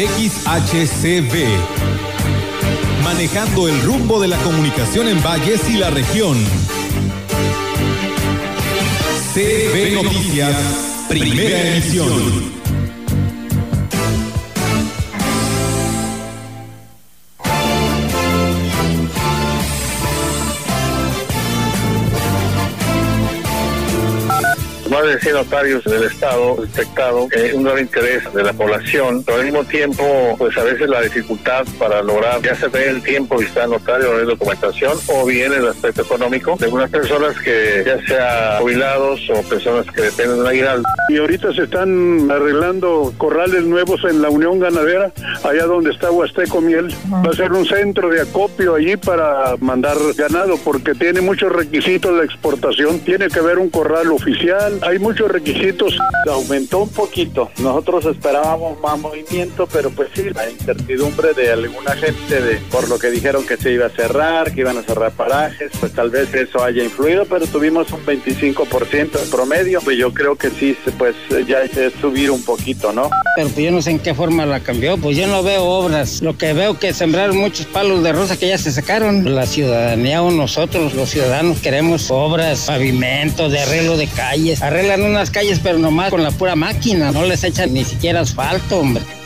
XHCB. Manejando el rumbo de la comunicación en Valles y la región. CB Noticias, primera edición. Más de 100 notarios del Estado detectado eh, un gran interés de la población, pero al mismo tiempo, pues a veces la dificultad para lograr, ya se ve el tiempo de estar notario, de documentación, o bien el aspecto económico de algunas personas que ya sea jubilados o personas que dependen de una aguinaldo. Y ahorita se están arreglando corrales nuevos en la Unión Ganadera, allá donde está Huasteco Miel. Va a ser un centro de acopio allí para mandar ganado, porque tiene muchos requisitos de exportación. Tiene que haber un corral oficial, hay muchos requisitos. Aumentó un poquito. Nosotros esperábamos más movimiento, pero pues sí, la incertidumbre de alguna gente de por lo que dijeron que se iba a cerrar, que iban a cerrar parajes, pues tal vez eso haya influido, pero tuvimos un 25% de promedio. Pues yo creo que sí, pues ya es subir un poquito, ¿no? Pero pues yo no sé en qué forma la cambió, pues yo no veo obras. Lo que veo que sembraron muchos palos de rosa que ya se sacaron. La ciudadanía o nosotros, los ciudadanos, queremos obras, pavimento, de arreglo de calles, arreglan unas calles, pero nomás con la pura máquina, no les echan ni siquiera asfalto, hombre.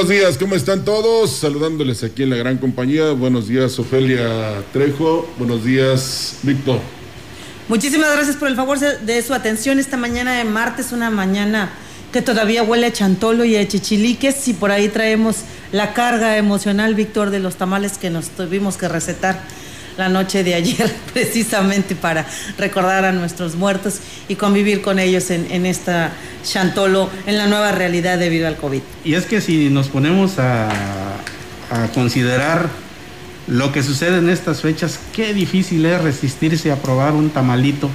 Buenos días, ¿cómo están todos? Saludándoles aquí en la gran compañía. Buenos días, Ofelia Trejo. Buenos días, Víctor. Muchísimas gracias por el favor de su atención esta mañana de martes, una mañana que todavía huele a chantolo y a chichiliques y por ahí traemos la carga emocional, Víctor, de los tamales que nos tuvimos que recetar la noche de ayer precisamente para recordar a nuestros muertos y convivir con ellos en, esta Chantolo, en la nueva realidad debido al COVID. Y es que si nos ponemos a, considerar lo que sucede en estas fechas, qué difícil es resistirse a probar un tamalito.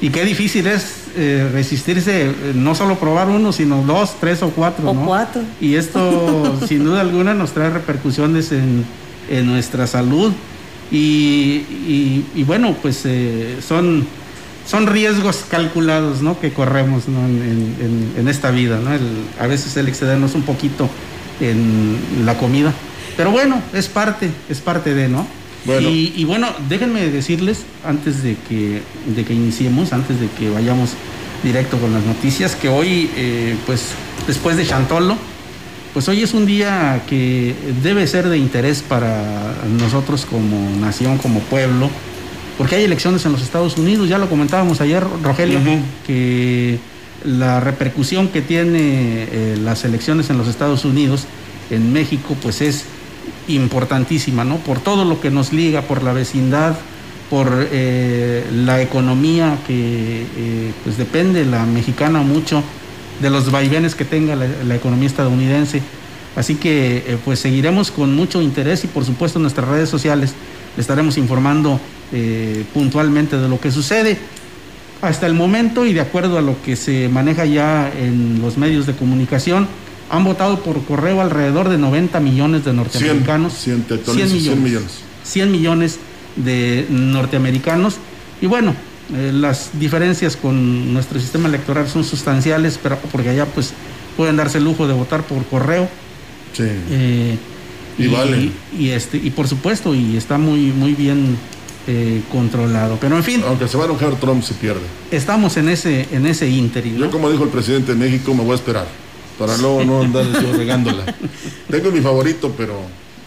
Y qué difícil es eh, resistirse, eh, no solo probar uno, sino dos, tres o cuatro. O cuatro. Y esto, sin duda alguna, nos trae repercusiones en, en nuestra salud. Y, bueno, pues eh, son, son riesgos calculados ¿no? que corremos en, esta vida. ¿no? a veces el excedernos un poquito en la comida. Pero bueno, es parte, es parte de, ¿no? Y, bueno, déjenme decirles, antes de que, de que iniciemos, antes de que vayamos directo con las noticias, que hoy, eh, pues después de Chantolo, pues hoy es un día que debe ser de interés para nosotros como nación, como pueblo, porque hay elecciones en los Estados Unidos, ya lo comentábamos ayer, Rogelio, que la repercusión que tiene eh, las elecciones en los Estados Unidos, en México, pues es importantísima, ¿no? Por todo lo que nos liga, por la vecindad, por eh, la economía que eh, pues depende la mexicana mucho de los vaivenes que tenga la, economía estadounidense. Así que eh, pues seguiremos con mucho interés y por supuesto en nuestras redes sociales le estaremos informando eh, puntualmente de lo que sucede. Hasta el momento y de acuerdo a lo que se maneja ya en los medios de comunicación, han votado por correo alrededor de 90 millones de norteamericanos. 100, 100 millones. 100 millones de norteamericanos. Y bueno, eh, las diferencias con nuestro sistema electoral son sustanciales, pero porque allá pues pueden darse el lujo de votar por correo. Sí. Eh, y, vale. Y, este, y por supuesto, y está muy, muy bien eh, controlado. Pero en fin. Aunque se va a enojar Trump, se pierde. Estamos en ese, en ese ínterin. Yo, como dijo el presidente de México, me voy a esperar. Para luego no andar yo regándola. Tengo mi favorito, pero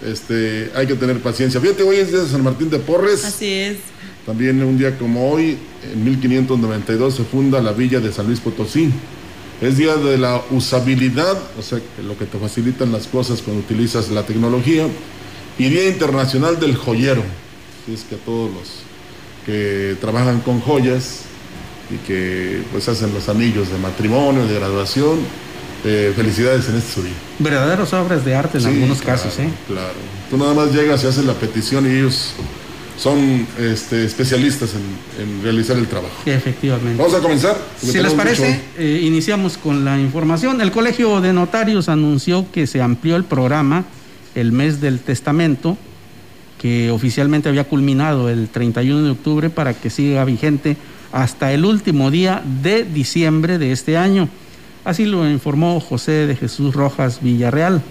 este, hay que tener paciencia. Fíjate, hoy es día de San Martín de Porres. Así es. También un día como hoy, en 1592, se funda la villa de San Luis Potosí. Es día de la usabilidad, o sea, lo que te facilitan las cosas cuando utilizas la tecnología. Y Día Internacional del Joyero. Así es que a todos los que trabajan con joyas y que pues hacen los anillos de matrimonio, de graduación, eh, felicidades en este día. Verdaderas obras de arte en algunos casos, ¿eh? Claro. Tú nada más llegas y haces la petición y ellos son este, especialistas en, realizar el trabajo. Efectivamente. Vamos a comenzar. Si les parece, eh, iniciamos con la información. El Colegio de Notarios anunció que se amplió el programa el mes del testamento, que oficialmente había culminado el 31 de octubre para que siga vigente hasta el último día de diciembre de este año. Así lo informó José de Jesús Rojas Villarreal.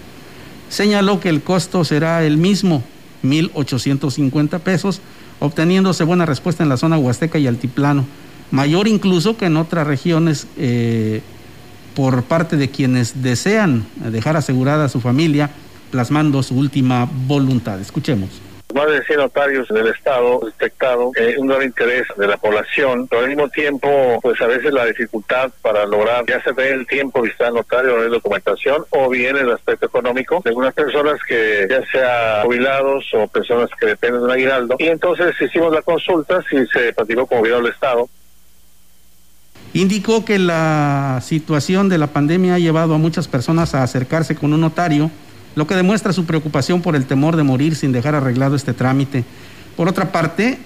Señaló que el costo será el mismo, 1.850 pesos, obteniéndose buena respuesta en la zona huasteca y altiplano, mayor incluso que en otras regiones eh, por parte de quienes desean dejar asegurada a su familia, plasmando su última voluntad. Escuchemos más de 100 notarios del Estado detectado eh, un gran interés de la población, pero al mismo tiempo, pues a veces la dificultad para lograr, ya se ve el tiempo visitar notario de documentación o bien el aspecto económico de algunas personas que ya sea jubilados o personas que dependen de un aguinaldo. Y entonces hicimos la consulta, si se platicó con el gobierno del Estado. Indicó que la situación de la pandemia ha llevado a muchas personas a acercarse con un notario lo que demuestra su preocupación por el temor de morir sin dejar arreglado este trámite. Por otra parte,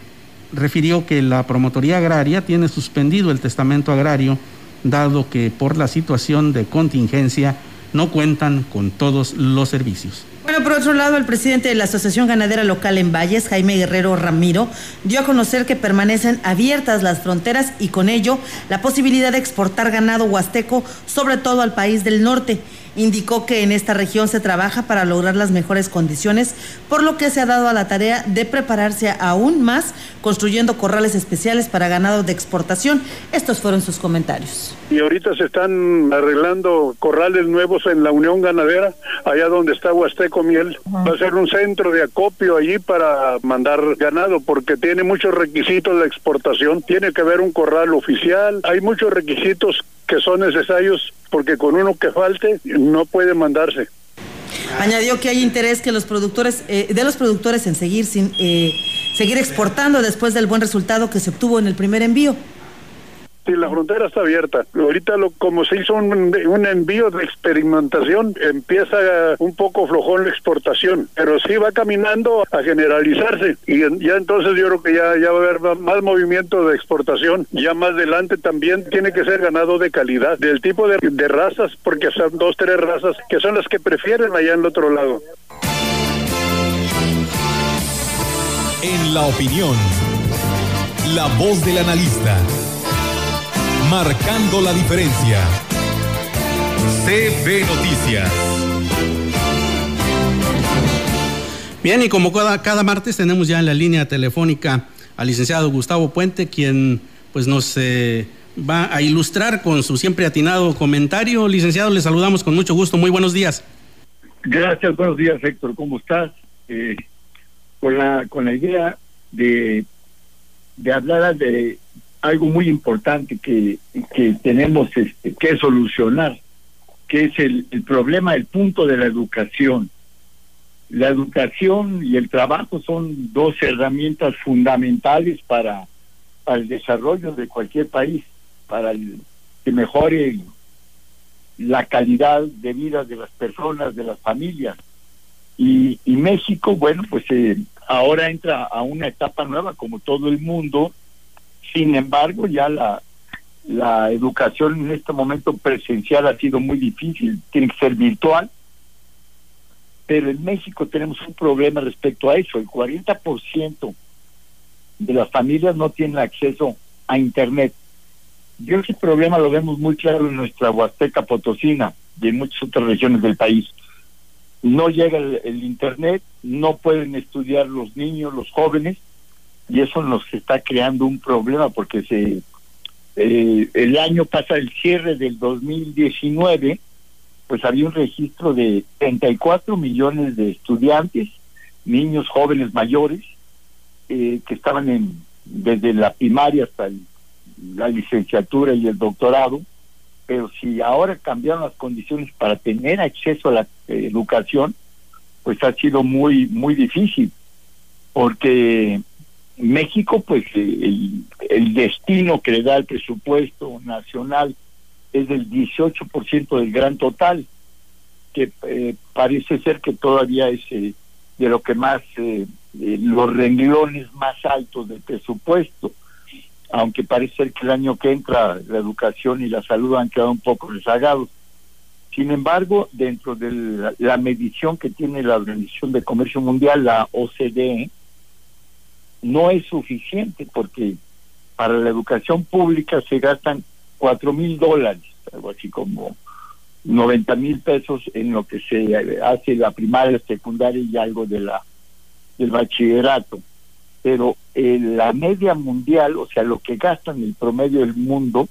refirió que la Promotoría Agraria tiene suspendido el testamento agrario, dado que por la situación de contingencia no cuentan con todos los servicios. Bueno, por otro lado, el presidente de la Asociación Ganadera Local en Valles, Jaime Guerrero Ramiro, dio a conocer que permanecen abiertas las fronteras y con ello la posibilidad de exportar ganado huasteco, sobre todo al país del norte. Indicó que en esta región se trabaja para lograr las mejores condiciones, por lo que se ha dado a la tarea de prepararse aún más, construyendo corrales especiales para ganado de exportación. Estos fueron sus comentarios. Y ahorita se están arreglando corrales nuevos en la Unión Ganadera, allá donde está Huasteco Miel. Va a ser un centro de acopio allí para mandar ganado, porque tiene muchos requisitos de exportación. Tiene que haber un corral oficial, hay muchos requisitos que son necesarios porque con uno que falte no puede mandarse. Añadió que hay interés que los productores eh, de los productores en seguir sin eh, seguir exportando después del buen resultado que se obtuvo en el primer envío. Sí, la frontera está abierta. Ahorita, lo, como se hizo un, envío de experimentación, empieza un poco flojón la exportación, pero sí va caminando a generalizarse. Y ya entonces yo creo que ya, ya va a haber más movimiento de exportación. Ya más adelante también tiene que ser ganado de calidad, del tipo de, de razas, porque son dos, tres razas que son las que prefieren allá en el otro lado. En la opinión, la voz del analista marcando la diferencia. CB Noticias. Bien, y como cada, cada martes tenemos ya en la línea telefónica al licenciado Gustavo Puente, quien pues nos eh, va a ilustrar con su siempre atinado comentario. Licenciado, le saludamos con mucho gusto. Muy buenos días. Gracias, buenos días, Héctor. ¿Cómo estás? Eh, con la con la idea de de hablar de algo muy importante que, que tenemos este, que solucionar, que es el, problema, el punto de la educación. La educación y el trabajo son dos herramientas fundamentales para, el desarrollo de cualquier país, para que mejore la calidad de vida de las personas, de las familias. Y, y México, bueno, pues eh, ahora entra a una etapa nueva, como todo el mundo, sin embargo, ya la, la educación en este momento presencial ha sido muy difícil, tiene que ser virtual. Pero en México tenemos un problema respecto a eso. El 40% de las familias no tienen acceso a Internet. Y ese problema lo vemos muy claro en nuestra Huasteca Potosina y en muchas otras regiones del país. No llega el Internet, no pueden estudiar los niños, los jóvenes, y eso nos está creando un problema porque se eh, el año pasa el cierre del 2019 pues había un registro de 34 millones de estudiantes niños jóvenes mayores eh, que estaban en desde la primaria hasta la licenciatura y el doctorado, pero si ahora cambiaron las condiciones para tener acceso a la eh, educación, pues ha sido muy muy difícil, porque México, pues el, destino que le da el presupuesto nacional es del 18% del gran total, que eh, parece ser que todavía es eh, de lo que más, eh, los renglones más altos del presupuesto, aunque parece ser que el año que entra la educación y la salud han quedado un poco rezagados. Sin embargo, dentro de la, la medición que tiene la Organización de Comercio Mundial, la OCDE, no es suficiente porque para la educación pública se gastan cuatro mil dólares, algo así como 90 mil pesos en lo que se hace la primaria, secundaria y algo de la del bachillerato. Pero la media mundial, o sea, lo que gastan el promedio del mundo,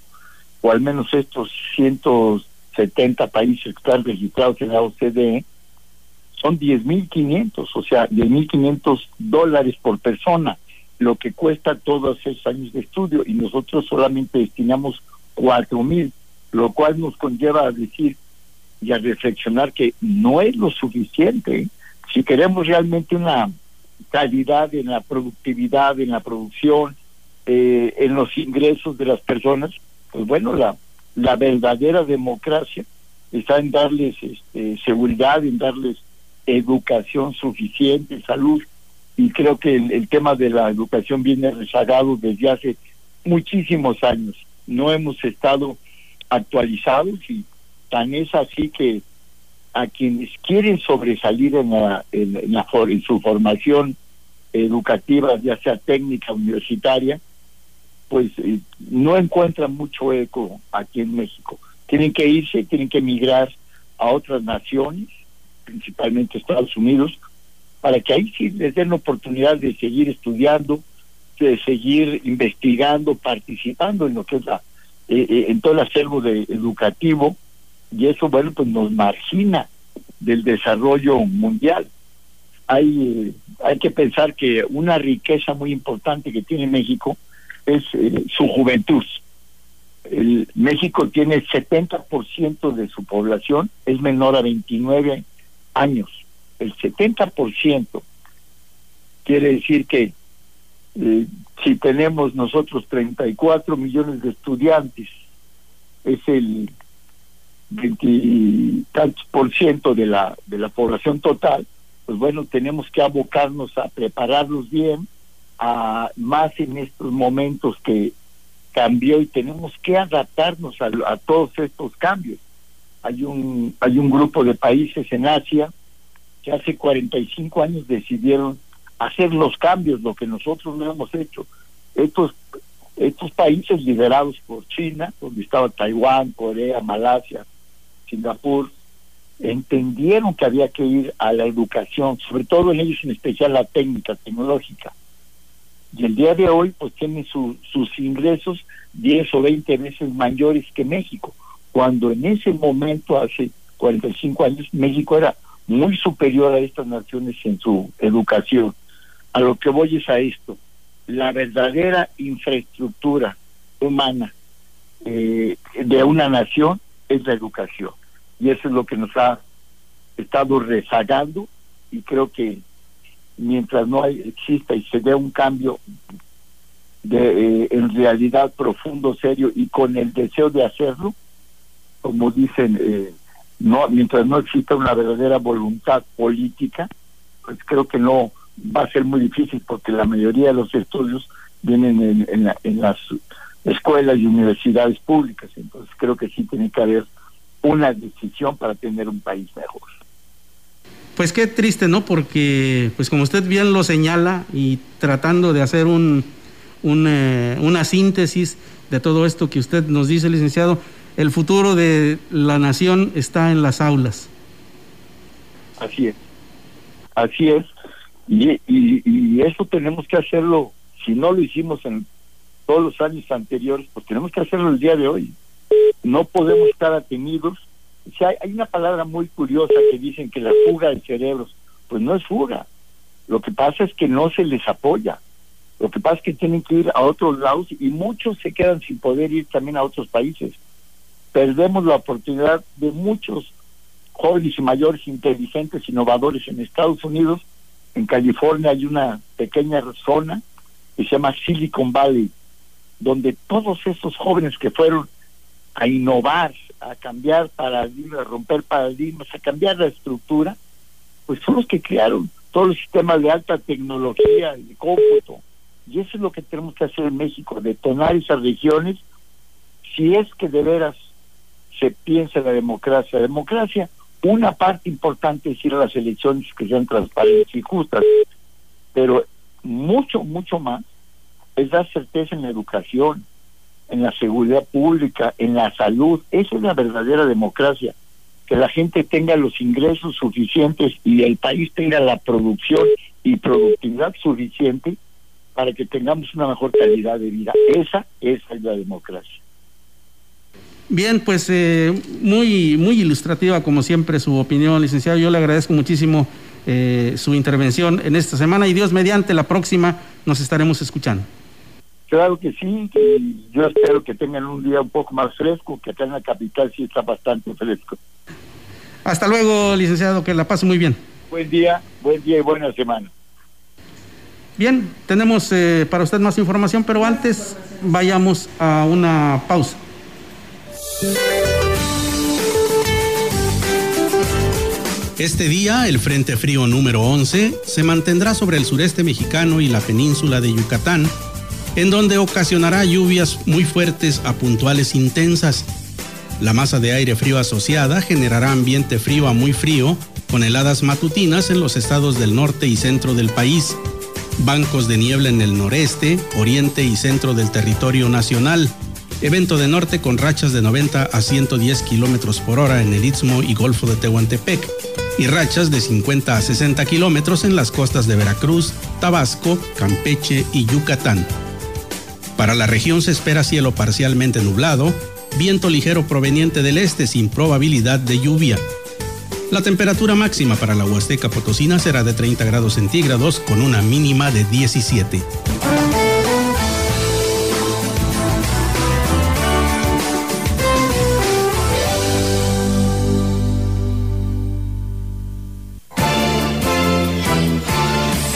o al menos estos 170 países que están registrados en la OCDE, son 10.500, o sea, 10.500 dólares por persona, lo que cuesta todos esos años de estudio, y nosotros solamente destinamos cuatro mil, lo cual nos conlleva a decir y a reflexionar que no es lo suficiente. Si queremos realmente una calidad en la productividad, en la producción, eh, en los ingresos de las personas, pues bueno, la, la verdadera democracia está en darles este, seguridad, en darles educación suficiente, salud, y creo que el, tema de la educación viene rezagado desde hace muchísimos años no hemos estado actualizados y tan es así que a quienes quieren sobresalir en, la, en, la, en su formación educativa, ya sea técnica, universitaria, pues eh, no encuentran mucho eco aquí en México. Tienen que irse, tienen que emigrar a otras naciones, principalmente Estados Unidos, para que ahí sí les den la oportunidad de seguir estudiando, de seguir investigando, participando en lo que es la, eh, eh, en todo el acervo de educativo y eso bueno pues nos margina del desarrollo mundial. Hay, eh, hay que pensar que una riqueza muy importante que tiene México es su juventud. El, México tiene el 70% de su población es menor a 29 años. El 70% quiere decir que eh, si tenemos nosotros 34 millones de estudiantes, es el 20 por ciento de la, de la población total, pues bueno, tenemos que abocarnos a prepararlos bien, a más en estos momentos que cambió y tenemos que adaptarnos a, a todos estos cambios. Hay un, hay un grupo de países en Asia que hace 45 años decidieron hacer los cambios, lo que nosotros no hemos hecho. Estos, estos países liderados por China, donde estaba Taiwán, Corea, Malasia, Singapur, entendieron que había que ir a la educación, sobre todo en ellos en especial la técnica, tecnológica. Y el día de hoy pues tienen su, sus ingresos 10 o 20 veces mayores que México, cuando en ese momento, hace 45 años, México era muy superior a estas naciones en su educación. A lo que voy es a esto. La verdadera infraestructura humana eh, de una nación es la educación. Y eso es lo que nos ha estado rezagando y creo que mientras no exista y se dé un cambio de, eh, en realidad profundo, serio y con el deseo de hacerlo, como dicen, eh, no mientras no exista una verdadera voluntad política, pues creo que no va a ser muy difícil porque la mayoría de los estudios vienen en, en, las escuelas y universidades públicas. Entonces creo que sí tiene que haber una decisión para tener un país mejor. Pues qué triste, ¿no? Porque, pues como usted bien lo señala y tratando de hacer un, un eh, una síntesis de todo esto que usted nos dice, licenciado, el futuro de la nación está en las aulas. Así es, así es. Y, eso tenemos que hacerlo, si no lo hicimos en todos los años anteriores, pues tenemos que hacerlo el día de hoy. No podemos estar atenidos. O sea, hay una palabra muy curiosa que dicen que la fuga de cerebros, pues no es fuga, Lo que pasa es que no se les apoya. Lo que pasa es que tienen que ir a otros lados y muchos se quedan sin poder ir también a otros países. Perdemos la oportunidad de muchos jóvenes y mayores inteligentes, innovadores en Estados Unidos. En California hay una pequeña zona que se llama Silicon Valley, donde todos esos jóvenes que fueron a innovar, a cambiar paradigmas, a romper paradigmas, a cambiar la estructura, pues son los que crearon todos los sistemas de alta tecnología, de cómputo. Y eso es lo que tenemos que hacer en México, detonar esas regiones, si es que de veras se piensa en la democracia. democracia, una parte importante es ir a las elecciones que sean transparentes y justas, pero mucho, mucho más es dar certeza en la educación, en la seguridad pública, en la salud. Esa es la verdadera democracia. Que la gente tenga los ingresos suficientes y el país tenga la producción y productividad suficiente para que tengamos una mejor calidad de vida. Esa, esa es la democracia. Bien, pues eh, muy, muy ilustrativa como siempre su opinión, licenciado. Yo le agradezco muchísimo eh, su intervención en esta semana y Dios mediante la próxima nos estaremos escuchando. Claro que sí, y yo espero que tengan un día un poco más fresco, que acá en la capital sí está bastante fresco. Hasta luego, licenciado, que la pase muy bien. Buen día, buen día y buena semana. Bien, tenemos eh, para usted más información, pero antes vayamos a una pausa. Este día, el Frente Frío número 11 se mantendrá sobre el sureste mexicano y la península de Yucatán, en donde ocasionará lluvias muy fuertes a puntuales intensas. La masa de aire frío asociada generará ambiente frío a muy frío, con heladas matutinas en los estados del norte y centro del país, bancos de niebla en el noreste, oriente y centro del territorio nacional, evento de norte con rachas de 90 a 110 kilómetros por hora en el Istmo y Golfo de Tehuantepec, y rachas de 50 a 60 kilómetros en las costas de Veracruz, Tabasco, Campeche y Yucatán. Para la región se espera cielo parcialmente nublado, viento ligero proveniente del este sin probabilidad de lluvia. La temperatura máxima para la Huasteca Potosina será de 30 grados centígrados con una mínima de 17.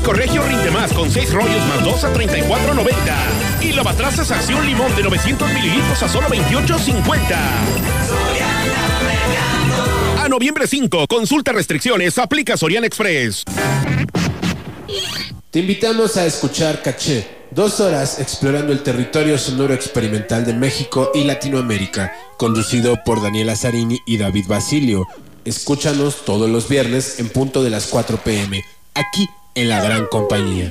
Higiénico Regio rinde más con 6 rollos más 2 a 34.90. Y lavatrastas Acción Limón de 900 mililitros a solo 28.50. A noviembre 5, consulta restricciones, aplica Soriana Express. Te invitamos a escuchar Caché, dos horas explorando el territorio sonoro experimental de México y Latinoamérica, conducido por Daniela Zarini y David Basilio. Escúchanos todos los viernes en punto de las 4 pm, aquí en la gran compañía.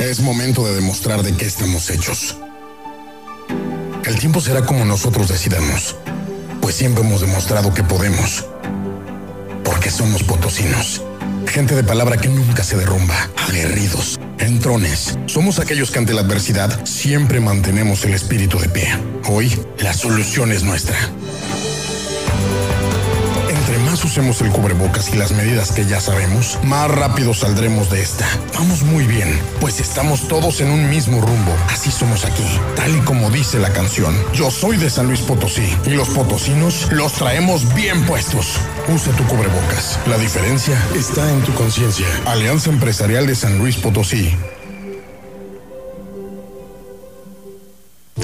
Es momento de demostrar de qué estamos hechos. El tiempo será como nosotros decidamos, pues siempre hemos demostrado que podemos. Porque somos potosinos. Gente de palabra que nunca se derrumba, aguerridos, entrones. Somos aquellos que ante la adversidad siempre mantenemos el espíritu de pie. Hoy, la solución es nuestra. Usemos el cubrebocas y las medidas que ya sabemos, más rápido saldremos de esta. Vamos muy bien, pues estamos todos en un mismo rumbo. Así somos aquí, tal y como dice la canción. Yo soy de San Luis Potosí y los potosinos los traemos bien puestos. Usa tu cubrebocas. La diferencia está en tu conciencia. Alianza Empresarial de San Luis Potosí.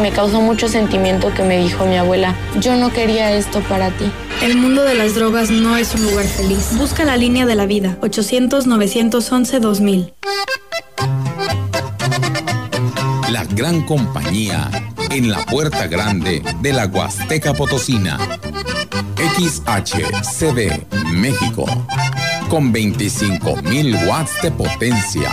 Me causó mucho sentimiento que me dijo mi abuela, yo no quería esto para ti. El mundo de las drogas no es un lugar feliz. Busca la línea de la vida. 800-911-2000. La gran compañía en la puerta grande de la Huasteca Potosina. XHCD México. Con 25.000 watts de potencia.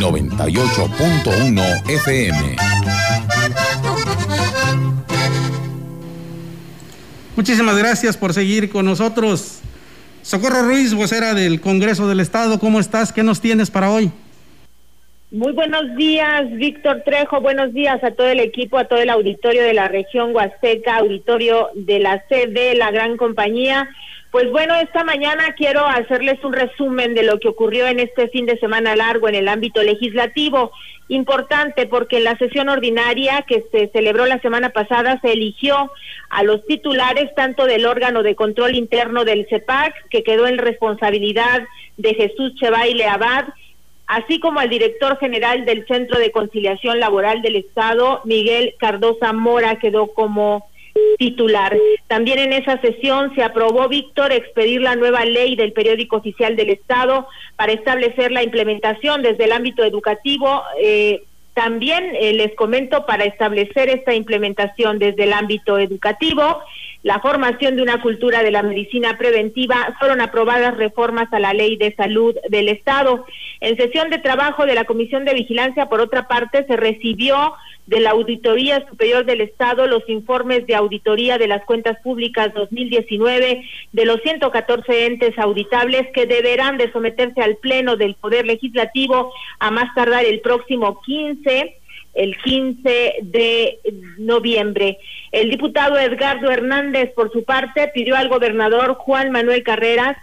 98.1 FM. Muchísimas gracias por seguir con nosotros. Socorro Ruiz, vocera del Congreso del Estado, ¿cómo estás? ¿Qué nos tienes para hoy? Muy buenos días, Víctor Trejo. Buenos días a todo el equipo, a todo el auditorio de la región Huasteca, auditorio de la CD, la gran compañía. Pues bueno, esta mañana quiero hacerles un resumen de lo que ocurrió en este fin de semana largo en el ámbito legislativo. Importante porque en la sesión ordinaria que se celebró la semana pasada se eligió a los titulares tanto del órgano de control interno del CEPAC, que quedó en responsabilidad de Jesús Chevaile Abad, así como al director general del Centro de Conciliación Laboral del Estado, Miguel Cardosa Mora, quedó como titular. También en esa sesión se aprobó, Víctor, expedir la nueva ley del periódico oficial del Estado para establecer la implementación desde el ámbito educativo. eh, también eh, les comento para establecer esta implementación desde el ámbito educativo, la formación de una cultura de la medicina preventiva, fueron aprobadas reformas a la ley de salud del Estado. En sesión de trabajo de la Comisión de Vigilancia, por otra parte, se recibió de la Auditoría Superior del Estado los informes de auditoría de las cuentas públicas 2019 de los 114 entes auditables que deberán de someterse al Pleno del Poder Legislativo a más tardar el próximo 15 el 15 de noviembre. El diputado Edgardo Hernández, por su parte, pidió al gobernador Juan Manuel Carreras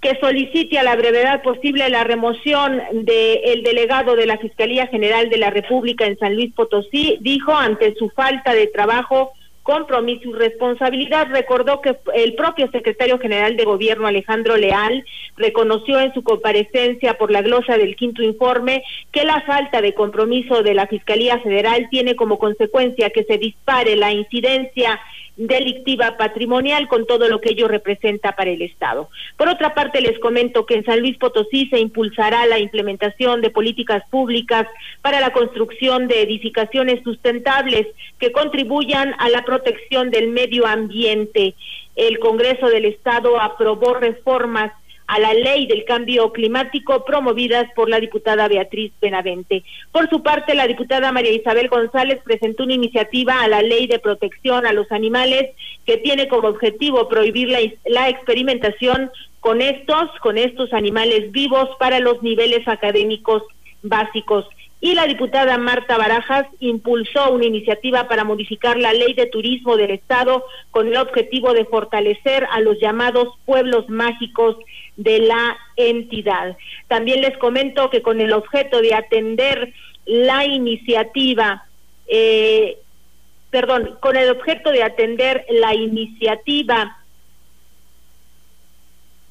que solicite a la brevedad posible la remoción del delegado de la Fiscalía General de la República en San Luis Potosí, dijo ante su falta de trabajo, compromiso y responsabilidad. Recordó que el propio secretario general de Gobierno, Alejandro Leal, reconoció en su comparecencia por la glosa del quinto informe que la falta de compromiso de la Fiscalía Federal tiene como consecuencia que se dispare la incidencia delictiva patrimonial con todo lo que ello representa para el Estado. Por otra parte, les comento que en San Luis Potosí se impulsará la implementación de políticas públicas para la construcción de edificaciones sustentables que contribuyan a la protección del medio ambiente. El Congreso del Estado aprobó reformas a la ley del cambio climático promovidas por la diputada Beatriz Benavente. Por su parte, la diputada María Isabel González presentó una iniciativa a la ley de protección a los animales que tiene como objetivo prohibir la, la experimentación con estos, con estos animales vivos para los niveles académicos básicos. Y la diputada Marta Barajas impulsó una iniciativa para modificar la ley de turismo del Estado con el objetivo de fortalecer a los llamados pueblos mágicos de la entidad. También les comento que con el objeto de atender la iniciativa, eh, perdón, con el objeto de atender la iniciativa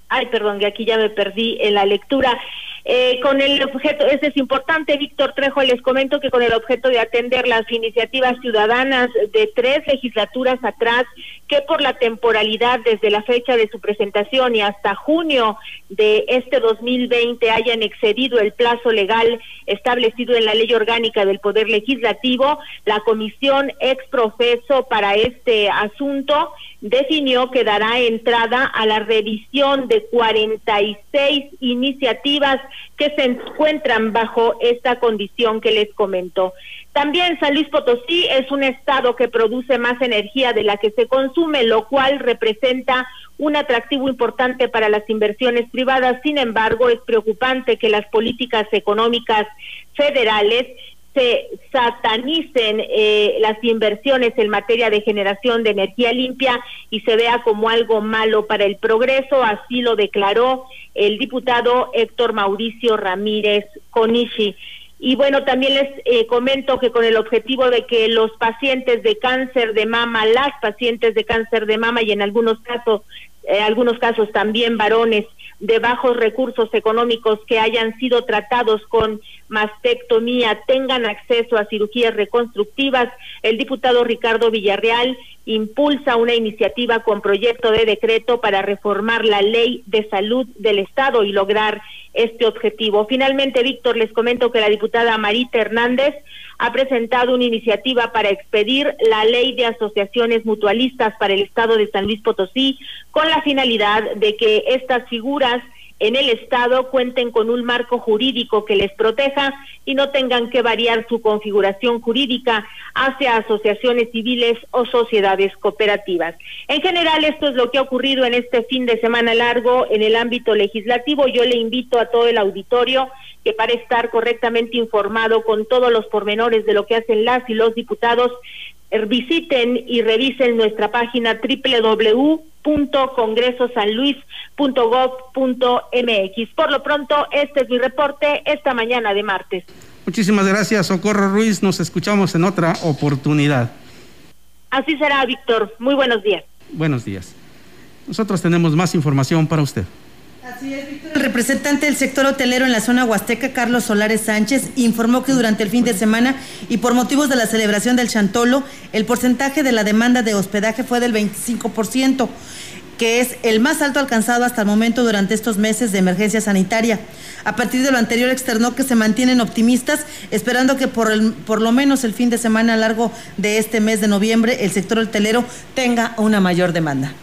Ay, perdón, que aquí ya me perdí en la lectura. Eh, con el objeto, ese es importante, Víctor Trejo, les comento que con el objeto de atender las iniciativas ciudadanas de tres legislaturas atrás, que por la temporalidad desde la fecha de su presentación y hasta junio de este 2020 hayan excedido el plazo legal establecido en la ley orgánica del Poder Legislativo, la comisión ex profeso para este asunto definió que dará entrada a la revisión de 46 iniciativas que se encuentran bajo esta condición que les comento. También San Luis Potosí es un estado que produce más energía de la que se consume, lo cual representa un atractivo importante para las inversiones privadas. Sin embargo, es preocupante que las políticas económicas federales se satanicen eh, las inversiones en materia de generación de energía limpia y se vea como algo malo para el progreso, así lo declaró el diputado Héctor Mauricio Ramírez Conishi. Y bueno, también les eh, comento que con el objetivo de que los pacientes de cáncer de mama, las pacientes de cáncer de mama y en algunos casos, eh, algunos casos también varones de bajos recursos económicos que hayan sido tratados con mastectomía tengan acceso a cirugías reconstructivas, el diputado Ricardo Villarreal impulsa una iniciativa con proyecto de decreto para reformar la ley de salud del Estado y lograr este objetivo. Finalmente, Víctor, les comento que la diputada Marita Hernández ha presentado una iniciativa para expedir la ley de asociaciones mutualistas para el Estado de San Luis Potosí con la finalidad de que estas figuras en el Estado cuenten con un marco jurídico que les proteja y no tengan que variar su configuración jurídica hacia asociaciones civiles o sociedades cooperativas. En general, esto es lo que ha ocurrido en este fin de semana largo en el ámbito legislativo. Yo le invito a todo el auditorio que para estar correctamente informado con todos los pormenores de lo que hacen las y los diputados, visiten y revisen nuestra página www.congresosanluis.gov.mx. Por lo pronto, este es mi reporte esta mañana de martes. Muchísimas gracias, Socorro Ruiz. Nos escuchamos en otra oportunidad. Así será, Víctor. Muy buenos días. Buenos días. Nosotros tenemos más información para usted. El representante del sector hotelero en la zona huasteca, Carlos Solares Sánchez, informó que durante el fin de semana y por motivos de la celebración del Chantolo, el porcentaje de la demanda de hospedaje fue del 25% que es el más alto alcanzado hasta el momento durante estos meses de emergencia sanitaria. A partir de lo anterior externó que se mantienen optimistas, esperando que por, el, por lo menos el fin de semana a largo de este mes de noviembre el sector hotelero tenga una mayor demanda.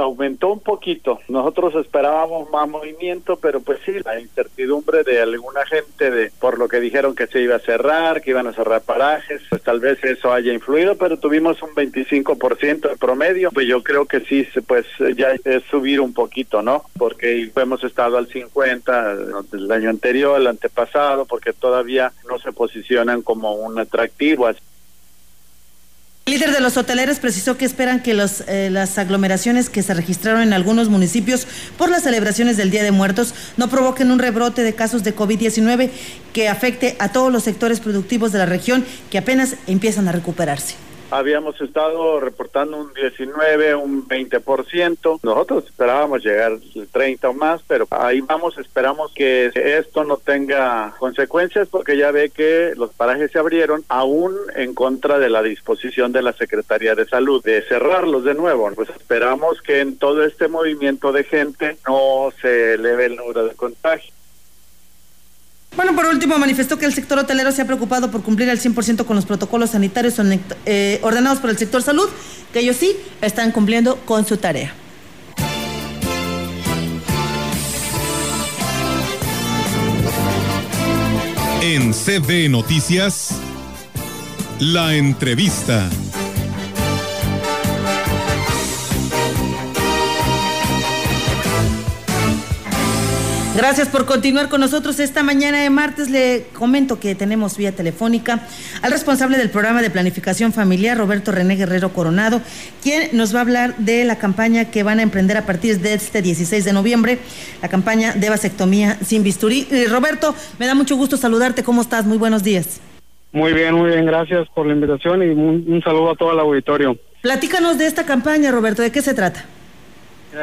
Aumentó un poquito. Nosotros esperábamos más movimiento, pero pues sí, la incertidumbre de alguna gente de por lo que dijeron que se iba a cerrar, que iban a cerrar parajes, pues tal vez eso haya influido, pero tuvimos un 25% de promedio, pues yo creo que sí, pues ya es subir un poquito, ¿no? Porque hemos estado al 50 el año anterior, el antepasado, porque todavía no se posicionan como un atractivo. El líder de los hoteleros precisó que esperan que eh, las aglomeraciones que se registraron en algunos municipios por las celebraciones del Día de Muertos no provoquen un rebrote de casos de COVID-19 que afecte a todos los sectores productivos de la región que apenas empiezan a recuperarse habíamos estado reportando un 19, un 20%. Nosotros esperábamos llegar al 30 o más, pero ahí vamos, esperamos que esto no tenga consecuencias porque ya ve que los parajes se abrieron aún en contra de la disposición de la Secretaría de Salud de cerrarlos de nuevo. Pues esperamos que en todo este movimiento de gente no se eleve el número de contagios. Bueno, por último, manifestó que el sector hotelero se ha preocupado por cumplir al 100% con los protocolos sanitarios eh, ordenados por el sector salud, que ellos sí están cumpliendo con su tarea. En CB Noticias, la entrevista. Gracias por continuar con nosotros esta mañana de martes. Le comento que tenemos vía telefónica al responsable del programa de planificación familiar, Roberto René Guerrero Coronado, quien nos va a hablar de la campaña que van a emprender a partir de este 16 de noviembre, la campaña de vasectomía sin bisturí. Roberto, me da mucho gusto saludarte. ¿Cómo estás? Muy buenos días. Muy bien, muy bien, gracias por la invitación y un, un saludo a todo el auditorio. Platícanos de esta campaña, Roberto, ¿de qué se trata?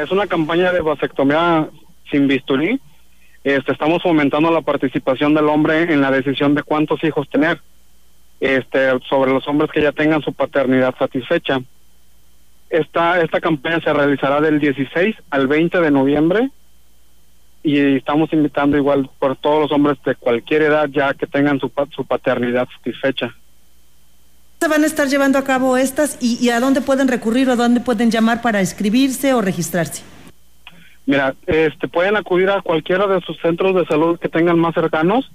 Es una campaña de vasectomía sin bisturí. Este, estamos fomentando la participación del hombre en la decisión de cuántos hijos tener. Este, sobre los hombres que ya tengan su paternidad satisfecha. Esta, esta campaña se realizará del 16 al 20 de noviembre y estamos invitando igual por todos los hombres de cualquier edad ya que tengan su, su paternidad satisfecha. ¿Se van a estar llevando a cabo estas y, y a dónde pueden recurrir o a dónde pueden llamar para inscribirse o registrarse? Mira, este, pueden acudir a cualquiera de sus centros de salud que tengan más cercanos.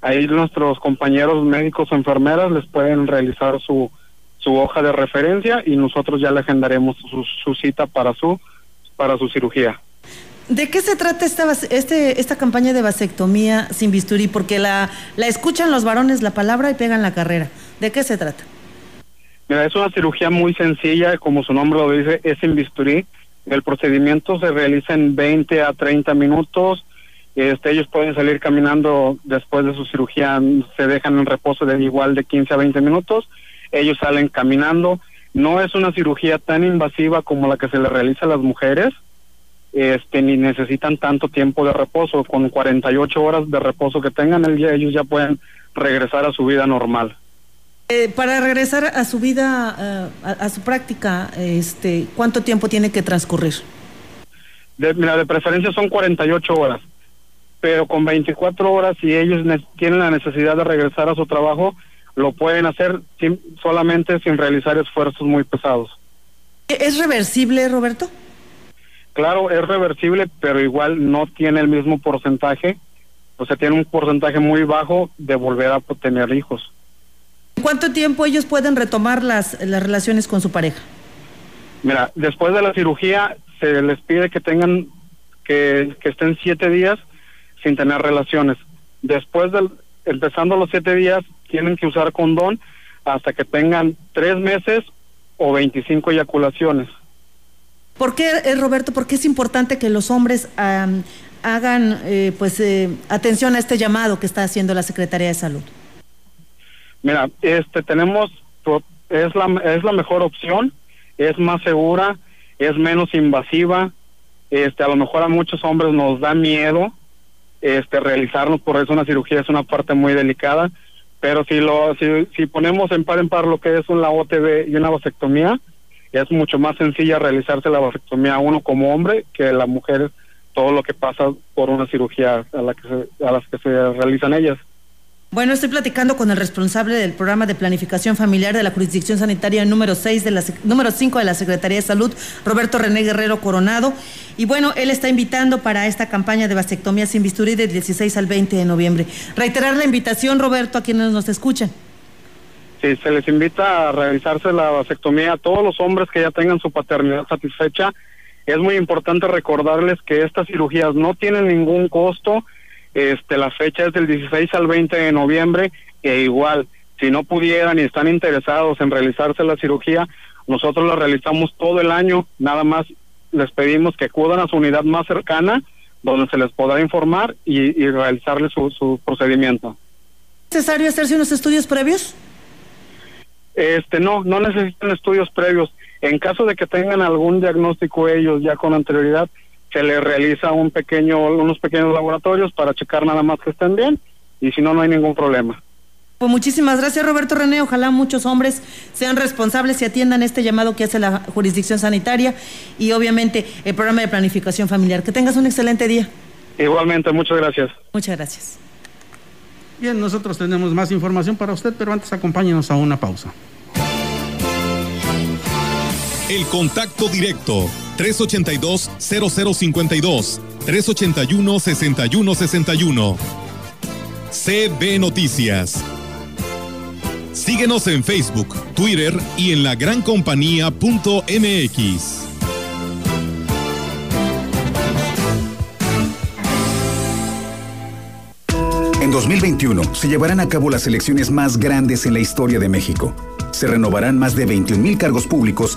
Ahí nuestros compañeros médicos o enfermeras les pueden realizar su, su hoja de referencia y nosotros ya le agendaremos su, su cita para su, para su cirugía. ¿De qué se trata esta, este, esta campaña de vasectomía sin bisturí? Porque la, la escuchan los varones la palabra y pegan la carrera. ¿De qué se trata? Mira, es una cirugía muy sencilla, como su nombre lo dice, es sin bisturí. El procedimiento se realiza en 20 a 30 minutos. Este, ellos pueden salir caminando después de su cirugía, se dejan en reposo de igual de 15 a 20 minutos. Ellos salen caminando. No es una cirugía tan invasiva como la que se le realiza a las mujeres, este, ni necesitan tanto tiempo de reposo. Con 48 horas de reposo que tengan, el día, ellos ya pueden regresar a su vida normal. Eh, para regresar a su vida, eh, a, a su práctica, este, ¿cuánto tiempo tiene que transcurrir? De, mira, de preferencia son 48 horas, pero con 24 horas, si ellos ne- tienen la necesidad de regresar a su trabajo, lo pueden hacer sin- solamente sin realizar esfuerzos muy pesados. ¿Es reversible, Roberto? Claro, es reversible, pero igual no tiene el mismo porcentaje, o sea, tiene un porcentaje muy bajo de volver a tener hijos. ¿En cuánto tiempo ellos pueden retomar las, las relaciones con su pareja? Mira, después de la cirugía se les pide que tengan, que, que estén siete días sin tener relaciones. Después del, empezando los siete días, tienen que usar condón hasta que tengan tres meses o 25 eyaculaciones. ¿Por qué, eh, Roberto, por qué es importante que los hombres am, hagan eh, pues eh, atención a este llamado que está haciendo la Secretaría de Salud? Mira, este tenemos es la es la mejor opción, es más segura, es menos invasiva. Este, a lo mejor a muchos hombres nos da miedo este realizarnos por eso una cirugía es una parte muy delicada, pero si lo si, si ponemos en par en par lo que es una OTB y una vasectomía, es mucho más sencilla realizarse la vasectomía uno como hombre que la mujer todo lo que pasa por una cirugía a la que se, a las que se realizan ellas. Bueno, estoy platicando con el responsable del programa de planificación familiar de la jurisdicción sanitaria número 6 de la número 5 de la Secretaría de Salud, Roberto René Guerrero Coronado, y bueno, él está invitando para esta campaña de vasectomía sin bisturí del 16 al 20 de noviembre. Reiterar la invitación, Roberto, a quienes nos escuchan. Sí, se les invita a realizarse la vasectomía a todos los hombres que ya tengan su paternidad satisfecha. Es muy importante recordarles que estas cirugías no tienen ningún costo. Este, la fecha es del 16 al 20 de noviembre e igual, si no pudieran y están interesados en realizarse la cirugía, nosotros la realizamos todo el año. Nada más les pedimos que acudan a su unidad más cercana donde se les podrá informar y, y realizarles su, su procedimiento. ¿Es necesario hacerse unos estudios previos? Este, no, no necesitan estudios previos. En caso de que tengan algún diagnóstico ellos ya con anterioridad, se les realiza un pequeño, unos pequeños laboratorios para checar nada más que estén bien y si no, no hay ningún problema. Pues muchísimas gracias, Roberto René. Ojalá muchos hombres sean responsables y atiendan este llamado que hace la jurisdicción sanitaria y obviamente el programa de planificación familiar. Que tengas un excelente día. Igualmente, muchas gracias. Muchas gracias. Bien, nosotros tenemos más información para usted, pero antes acompáñenos a una pausa. El contacto directo 382-0052 381-6161 CB Noticias. Síguenos en Facebook, Twitter y en lagrancompañía.mx. En 2021 se llevarán a cabo las elecciones más grandes en la historia de México. Se renovarán más de 21 mil cargos públicos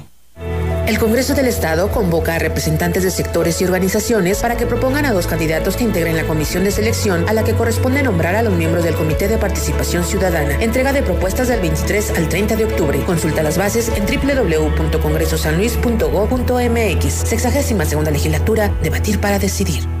El Congreso del Estado convoca a representantes de sectores y organizaciones para que propongan a dos candidatos que integren la comisión de selección a la que corresponde nombrar a los miembros del Comité de Participación Ciudadana. Entrega de propuestas del 23 al 30 de octubre. Consulta las bases en www.congresosanluis.go.mx. Sexagésima segunda legislatura. Debatir para decidir.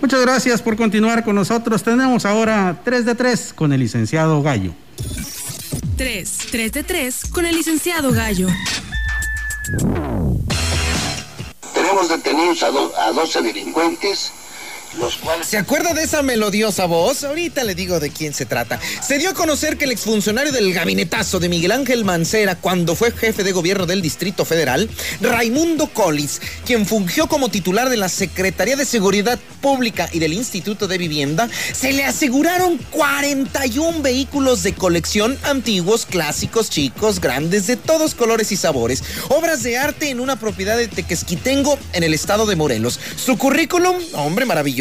Muchas gracias por continuar con nosotros. Tenemos ahora 3 de 3 con el licenciado Gallo. 3, 3 de 3 con el licenciado Gallo. Tenemos detenidos a, do, a 12 delincuentes ¿Se acuerda de esa melodiosa voz? Ahorita le digo de quién se trata. Se dio a conocer que el exfuncionario del gabinetazo de Miguel Ángel Mancera, cuando fue jefe de gobierno del Distrito Federal, Raimundo Collis, quien fungió como titular de la Secretaría de Seguridad Pública y del Instituto de Vivienda, se le aseguraron 41 vehículos de colección antiguos, clásicos, chicos, grandes, de todos colores y sabores. Obras de arte en una propiedad de Tequesquitengo en el estado de Morelos. Su currículum, hombre maravilloso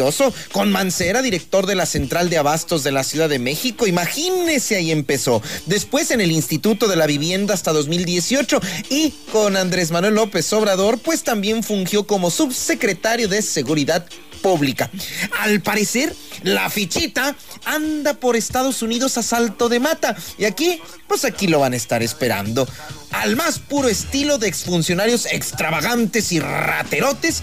con Mancera, director de la Central de Abastos de la Ciudad de México. Imagínese, ahí empezó. Después en el Instituto de la Vivienda hasta 2018 y con Andrés Manuel López Obrador, pues también fungió como subsecretario de Seguridad Pública. Al parecer, la fichita anda por Estados Unidos a salto de mata. Y aquí, pues aquí lo van a estar esperando. Al más puro estilo de exfuncionarios extravagantes y raterotes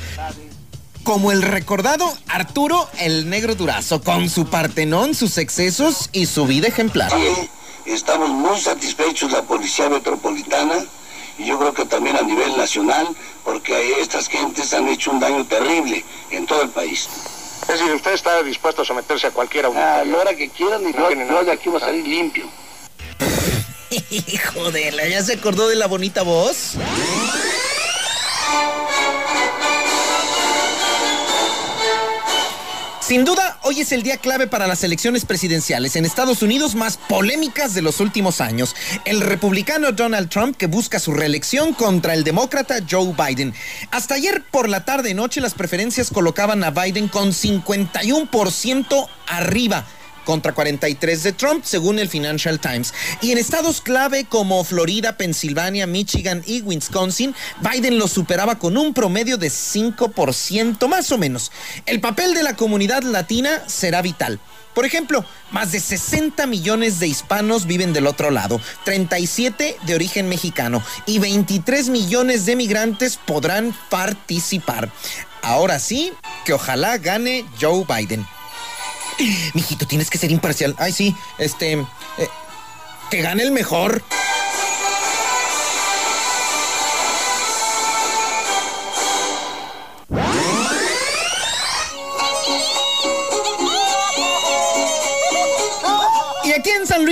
como el recordado Arturo el Negro Durazo, con su partenón, sus excesos y su vida ejemplar. Sí, estamos muy satisfechos la Policía Metropolitana y yo creo que también a nivel nacional, porque estas gentes han hecho un daño terrible en todo el país. Es decir, usted está dispuesto a someterse a cualquier auditoría. A la hora que quieran y no, no, de aquí va a salir limpio. Hijo de la, ¿ya se acordó de la bonita voz? Sin duda, hoy es el día clave para las elecciones presidenciales en Estados Unidos más polémicas de los últimos años. El republicano Donald Trump que busca su reelección contra el demócrata Joe Biden. Hasta ayer por la tarde noche las preferencias colocaban a Biden con 51% arriba contra 43 de Trump, según el Financial Times. Y en estados clave como Florida, Pensilvania, Michigan y Wisconsin, Biden lo superaba con un promedio de 5% más o menos. El papel de la comunidad latina será vital. Por ejemplo, más de 60 millones de hispanos viven del otro lado, 37 de origen mexicano y 23 millones de migrantes podrán participar. Ahora sí, que ojalá gane Joe Biden. Mijito, tienes que ser imparcial. Ay, sí, este. Eh, que gane el mejor.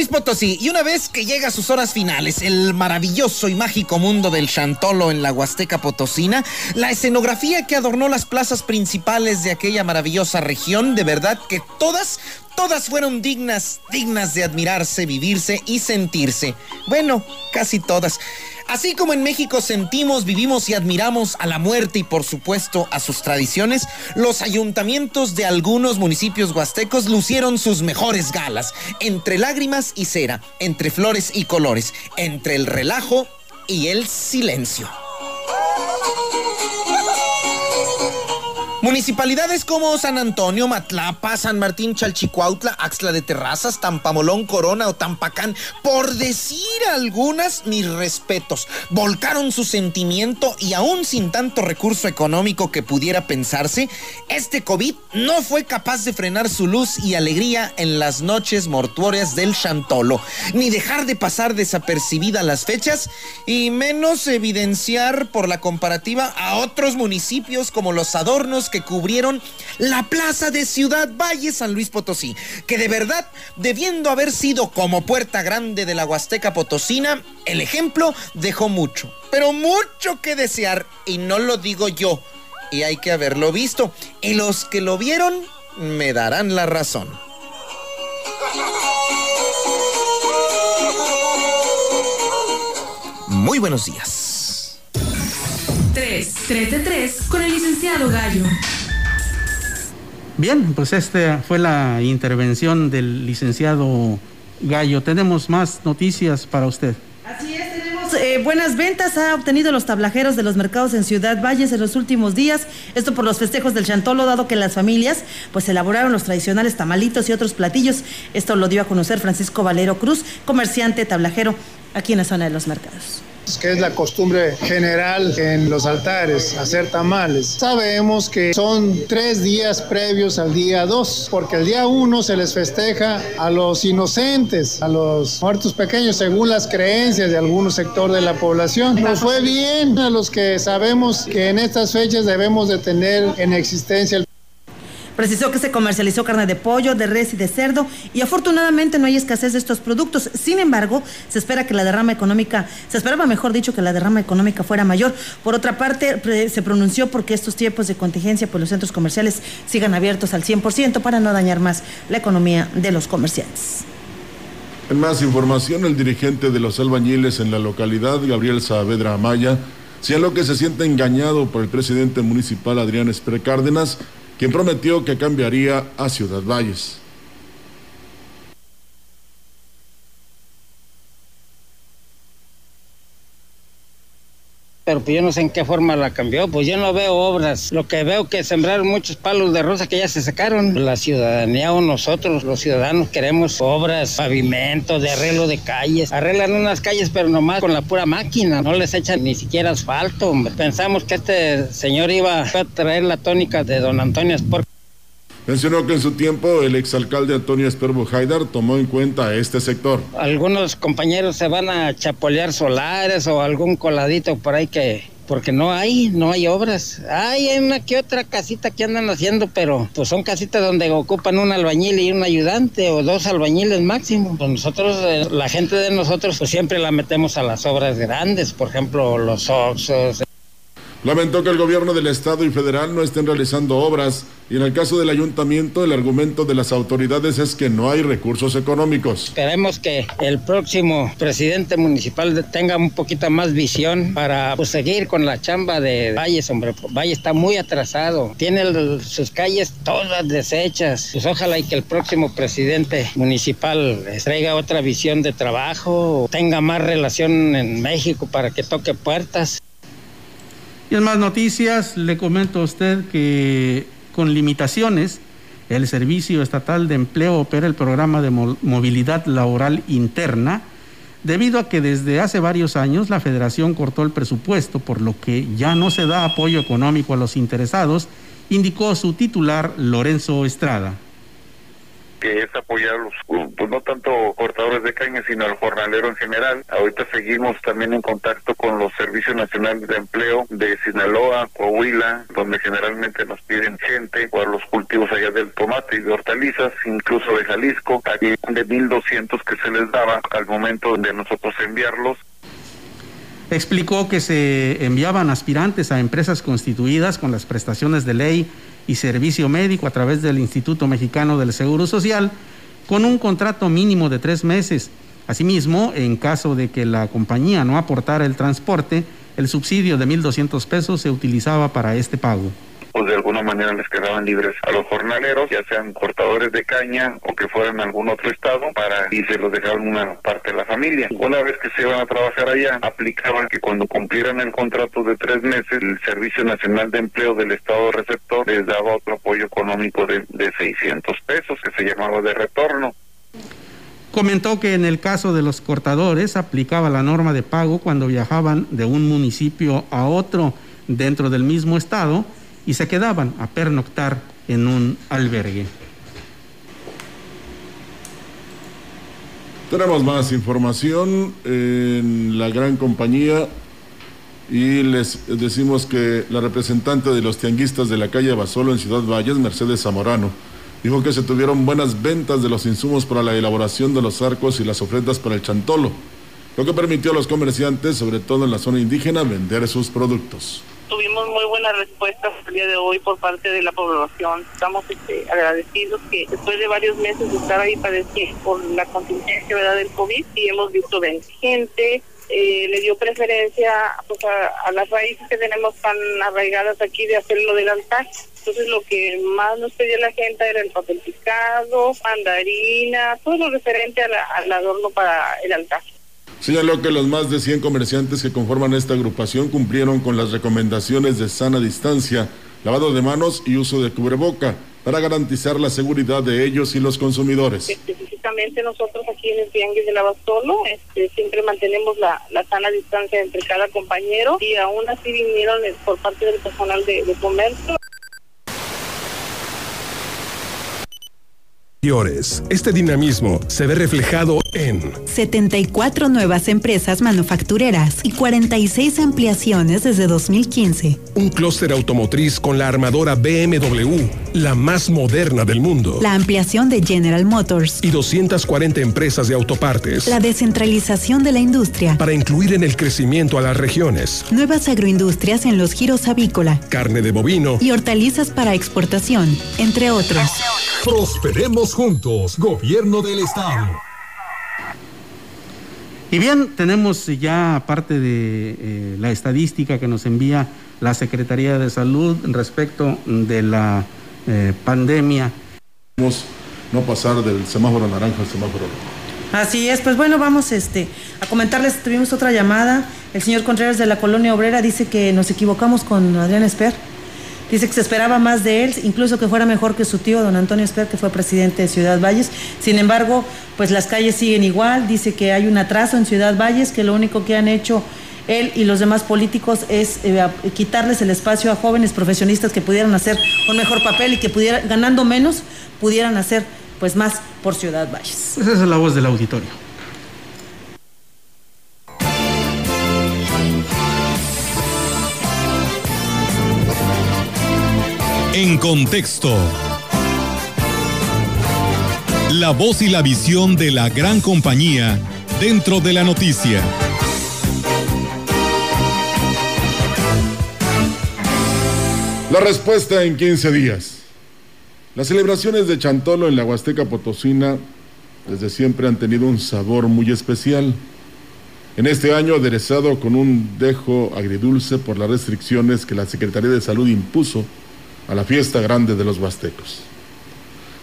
Potosí, y una vez que llega a sus horas finales, el maravilloso y mágico mundo del Chantolo en la Huasteca Potosina, la escenografía que adornó las plazas principales de aquella maravillosa región, de verdad que todas, todas fueron dignas, dignas de admirarse, vivirse y sentirse. Bueno, casi todas. Así como en México sentimos, vivimos y admiramos a la muerte y por supuesto a sus tradiciones, los ayuntamientos de algunos municipios huastecos lucieron sus mejores galas, entre lágrimas y cera, entre flores y colores, entre el relajo y el silencio. Municipalidades como San Antonio, Matlapa, San Martín, Chalchicuautla, Axla de Terrazas, Tampamolón, Corona o Tampacán, por decir algunas, mis respetos, volcaron su sentimiento y aún sin tanto recurso económico que pudiera pensarse, este COVID no fue capaz de frenar su luz y alegría en las noches mortuorias del Chantolo, ni dejar de pasar desapercibida las fechas y menos evidenciar por la comparativa a otros municipios como los adornos que cubrieron la plaza de Ciudad Valle San Luis Potosí, que de verdad, debiendo haber sido como puerta grande de la Huasteca Potosina, el ejemplo dejó mucho, pero mucho que desear, y no lo digo yo, y hay que haberlo visto, y los que lo vieron me darán la razón. Muy buenos días. 3, 3 de 3 con el licenciado Gallo. Bien, pues esta fue la intervención del licenciado Gallo. Tenemos más noticias para usted. Así es, tenemos eh, buenas ventas. Ha obtenido los tablajeros de los mercados en Ciudad Valles en los últimos días. Esto por los festejos del Chantolo, dado que las familias pues elaboraron los tradicionales tamalitos y otros platillos. Esto lo dio a conocer Francisco Valero Cruz, comerciante tablajero aquí en la zona de los mercados que es la costumbre general en los altares, hacer tamales. Sabemos que son tres días previos al día dos, porque el día uno se les festeja a los inocentes, a los muertos pequeños, según las creencias de algún sector de la población. Nos fue bien a los que sabemos que en estas fechas debemos de tener en existencia el Precisó que se comercializó carne de pollo, de res y de cerdo y afortunadamente no hay escasez de estos productos. Sin embargo, se espera que la derrama económica, se esperaba mejor dicho que la derrama económica fuera mayor. Por otra parte, se pronunció porque estos tiempos de contingencia pues los centros comerciales sigan abiertos al 100% para no dañar más la economía de los comerciantes. En más información, el dirigente de los albañiles en la localidad, Gabriel Saavedra Amaya, lo que se siente engañado por el presidente municipal Adrián Esper Cárdenas quien prometió que cambiaría a Ciudad Valles. Pero pues yo no sé en qué forma la cambió, pues yo no veo obras. Lo que veo que sembraron muchos palos de rosa que ya se sacaron. La ciudadanía o nosotros, los ciudadanos, queremos obras, pavimentos, de arreglo de calles. Arreglan unas calles, pero nomás con la pura máquina, no les echan ni siquiera asfalto. Pensamos que este señor iba a traer la tónica de don Antonio Sport. Mencionó que en su tiempo el exalcalde Antonio Esperbo Haidar tomó en cuenta este sector. Algunos compañeros se van a chapolear solares o algún coladito por ahí que porque no hay, no hay obras. Hay una que otra casita que andan haciendo, pero pues son casitas donde ocupan un albañil y un ayudante o dos albañiles máximo. Pues nosotros, eh, la gente de nosotros, pues siempre la metemos a las obras grandes, por ejemplo, los Oxos. Lamentó que el gobierno del estado y federal no estén realizando obras y en el caso del ayuntamiento el argumento de las autoridades es que no hay recursos económicos. Queremos que el próximo presidente municipal tenga un poquito más visión para pues, seguir con la chamba de Valles, hombre. Valle está muy atrasado, tiene sus calles todas deshechas. Pues ojalá y que el próximo presidente municipal traiga otra visión de trabajo, tenga más relación en México para que toque puertas. Y en más noticias, le comento a usted que con limitaciones, el Servicio Estatal de Empleo opera el programa de movilidad laboral interna, debido a que desde hace varios años la Federación cortó el presupuesto, por lo que ya no se da apoyo económico a los interesados, indicó su titular Lorenzo Estrada que es apoyar los, pues no tanto cortadores de caña, sino al jornalero en general. Ahorita seguimos también en contacto con los Servicios Nacionales de Empleo de Sinaloa, Coahuila, donde generalmente nos piden gente para los cultivos allá del tomate y de hortalizas, incluso de Jalisco, aquí de 1.200 que se les daba al momento de nosotros enviarlos. Explicó que se enviaban aspirantes a empresas constituidas con las prestaciones de ley y servicio médico a través del Instituto Mexicano del Seguro Social con un contrato mínimo de tres meses. Asimismo, en caso de que la compañía no aportara el transporte, el subsidio de 1.200 pesos se utilizaba para este pago pues del alguna manera les quedaban libres a los jornaleros, ya sean cortadores de caña o que fueran a algún otro estado, para y se los dejaban una parte de la familia. Una vez que se iban a trabajar allá, aplicaban que cuando cumplieran el contrato de tres meses, el Servicio Nacional de Empleo del Estado receptor les daba otro apoyo económico de, de 600 pesos, que se llamaba de retorno. Comentó que en el caso de los cortadores aplicaba la norma de pago cuando viajaban de un municipio a otro dentro del mismo estado y se quedaban a pernoctar en un albergue. Tenemos más información en la gran compañía y les decimos que la representante de los tianguistas de la calle Basolo en Ciudad Valles, Mercedes Zamorano, dijo que se tuvieron buenas ventas de los insumos para la elaboración de los arcos y las ofrendas para el chantolo, lo que permitió a los comerciantes, sobre todo en la zona indígena, vender sus productos. Tuvimos muy buenas respuestas el día de hoy por parte de la población. Estamos este, agradecidos que después de varios meses de estar ahí padeciendo por la contingencia ¿verdad? del COVID y hemos visto gente eh, le dio preferencia pues, a, las raíces que tenemos tan arraigadas aquí de hacerlo del altar. Entonces lo que más nos pedía la gente era el papel picado, mandarina, todo lo referente a la, al adorno para el altar. Señaló que los más de 100 comerciantes que conforman esta agrupación cumplieron con las recomendaciones de sana distancia, lavado de manos y uso de cubreboca para garantizar la seguridad de ellos y los consumidores. Específicamente nosotros aquí en el Tianguis de Lavastolo este, siempre mantenemos la, la, sana distancia entre cada compañero y aún así vinieron por parte del personal de, de comercio. Este dinamismo se ve reflejado en 74 nuevas empresas manufactureras y 46 ampliaciones desde 2015. Un clúster automotriz con la armadora BMW, la más moderna del mundo. La ampliación de General Motors. Y 240 empresas de autopartes. La descentralización de la industria. Para incluir en el crecimiento a las regiones. Nuevas agroindustrias en los giros avícola. Carne de bovino. Y hortalizas para exportación, entre otros. Prosperemos juntos, gobierno del estado. Y bien, tenemos ya aparte de eh, la estadística que nos envía la Secretaría de Salud respecto de la eh, pandemia. No pasar del semáforo naranja al semáforo rojo. Así es, pues bueno, vamos este, a comentarles, tuvimos otra llamada, el señor Contreras de la Colonia Obrera dice que nos equivocamos con Adrián Esper, Dice que se esperaba más de él, incluso que fuera mejor que su tío, don Antonio Esper, que fue presidente de Ciudad Valles. Sin embargo, pues las calles siguen igual. Dice que hay un atraso en Ciudad Valles, que lo único que han hecho él y los demás políticos es eh, quitarles el espacio a jóvenes profesionistas que pudieran hacer un mejor papel y que pudieran, ganando menos, pudieran hacer pues más por Ciudad Valles. Esa es la voz del auditorio. En contexto. La voz y la visión de la gran compañía dentro de la noticia. La respuesta en 15 días. Las celebraciones de Chantolo en la Huasteca Potosina desde siempre han tenido un sabor muy especial. En este año aderezado con un dejo agridulce por las restricciones que la Secretaría de Salud impuso a la fiesta grande de los huastecos.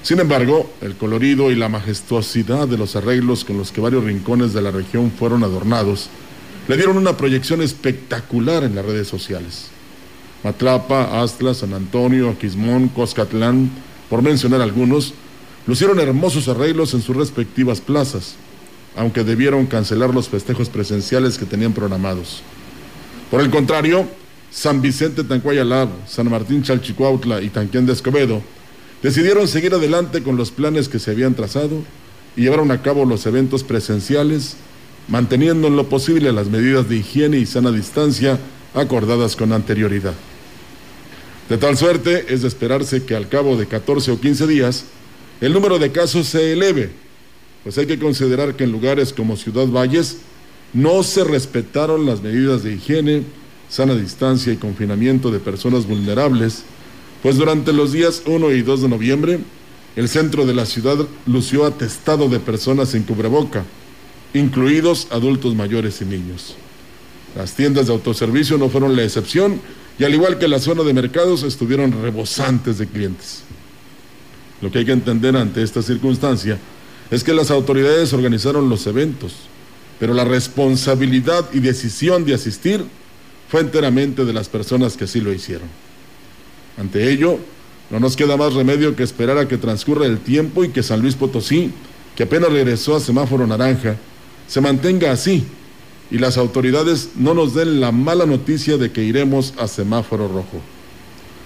Sin embargo, el colorido y la majestuosidad de los arreglos con los que varios rincones de la región fueron adornados le dieron una proyección espectacular en las redes sociales. Matlapa, Astla, San Antonio, Aquismón, Coscatlán, por mencionar algunos, lucieron hermosos arreglos en sus respectivas plazas, aunque debieron cancelar los festejos presenciales que tenían programados. Por el contrario, San Vicente Tancuayalab, San Martín Chalchicuautla y Tanquián de Escobedo decidieron seguir adelante con los planes que se habían trazado y llevaron a cabo los eventos presenciales, manteniendo en lo posible las medidas de higiene y sana distancia acordadas con anterioridad. De tal suerte es de esperarse que al cabo de 14 o 15 días el número de casos se eleve, pues hay que considerar que en lugares como Ciudad Valles no se respetaron las medidas de higiene, sana distancia y confinamiento de personas vulnerables, pues durante los días 1 y 2 de noviembre, el centro de la ciudad lució atestado de personas en cubreboca, incluidos adultos mayores y niños. Las tiendas de autoservicio no fueron la excepción y al igual que la zona de mercados estuvieron rebosantes de clientes. Lo que hay que entender ante esta circunstancia es que las autoridades organizaron los eventos, pero la responsabilidad y decisión de asistir fue enteramente de las personas que así lo hicieron. Ante ello, no nos queda más remedio que esperar a que transcurra el tiempo y que San Luis Potosí, que apenas regresó a semáforo naranja, se mantenga así y las autoridades no nos den la mala noticia de que iremos a semáforo rojo.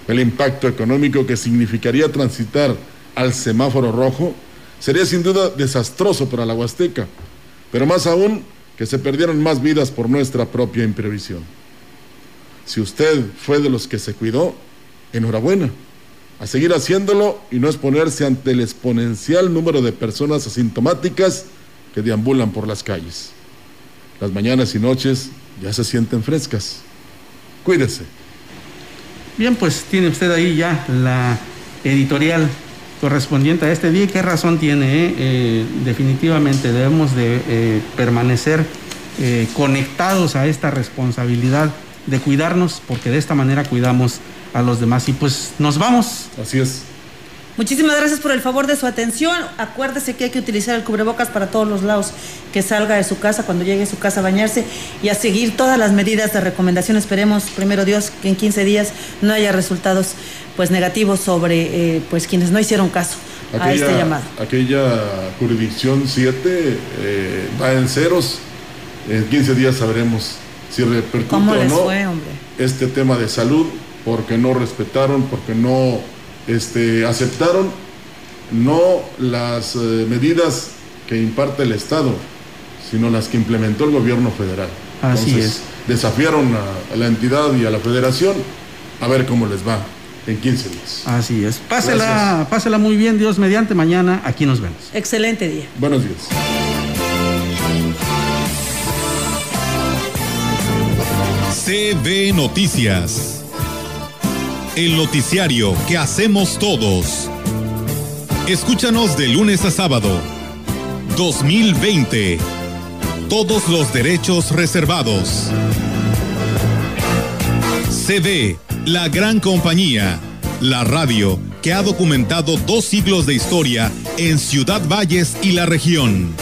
El impacto económico que significaría transitar al semáforo rojo sería sin duda desastroso para la Huasteca, pero más aún que se perdieron más vidas por nuestra propia imprevisión. Si usted fue de los que se cuidó, enhorabuena. A seguir haciéndolo y no exponerse ante el exponencial número de personas asintomáticas que deambulan por las calles. Las mañanas y noches ya se sienten frescas. Cuídese. Bien, pues tiene usted ahí ya la editorial correspondiente a este día. ¿Qué razón tiene? eh? Eh, definitivamente debemos de eh, permanecer conectados a esta responsabilidad de cuidarnos, porque de esta manera cuidamos a los demás. Y pues nos vamos. Así es. Muchísimas gracias por el favor de su atención. Acuérdese que hay que utilizar el cubrebocas para todos los lados que salga de su casa, cuando llegue a su casa a bañarse y a seguir todas las medidas de recomendación. Esperemos, primero Dios, que en 15 días no haya resultados pues negativos sobre eh, pues quienes no hicieron caso a este llamado. Aquella jurisdicción 7 eh, va en ceros. En 15 días sabremos si repercute ¿Cómo o no fue, este tema de salud, porque no respetaron, porque no este, aceptaron no las eh, medidas que imparte el Estado, sino las que implementó el gobierno federal. Así Entonces, desafiaron a, a la entidad y a la federación a ver cómo les va en 15 días. Así es. Pásela, pásela muy bien, Dios mediante. Mañana aquí nos vemos. Excelente día. Buenos días. CB Noticias. El noticiario que hacemos todos. Escúchanos de lunes a sábado. 2020. Todos los derechos reservados. CB, la gran compañía. La radio que ha documentado dos siglos de historia en Ciudad Valles y la región.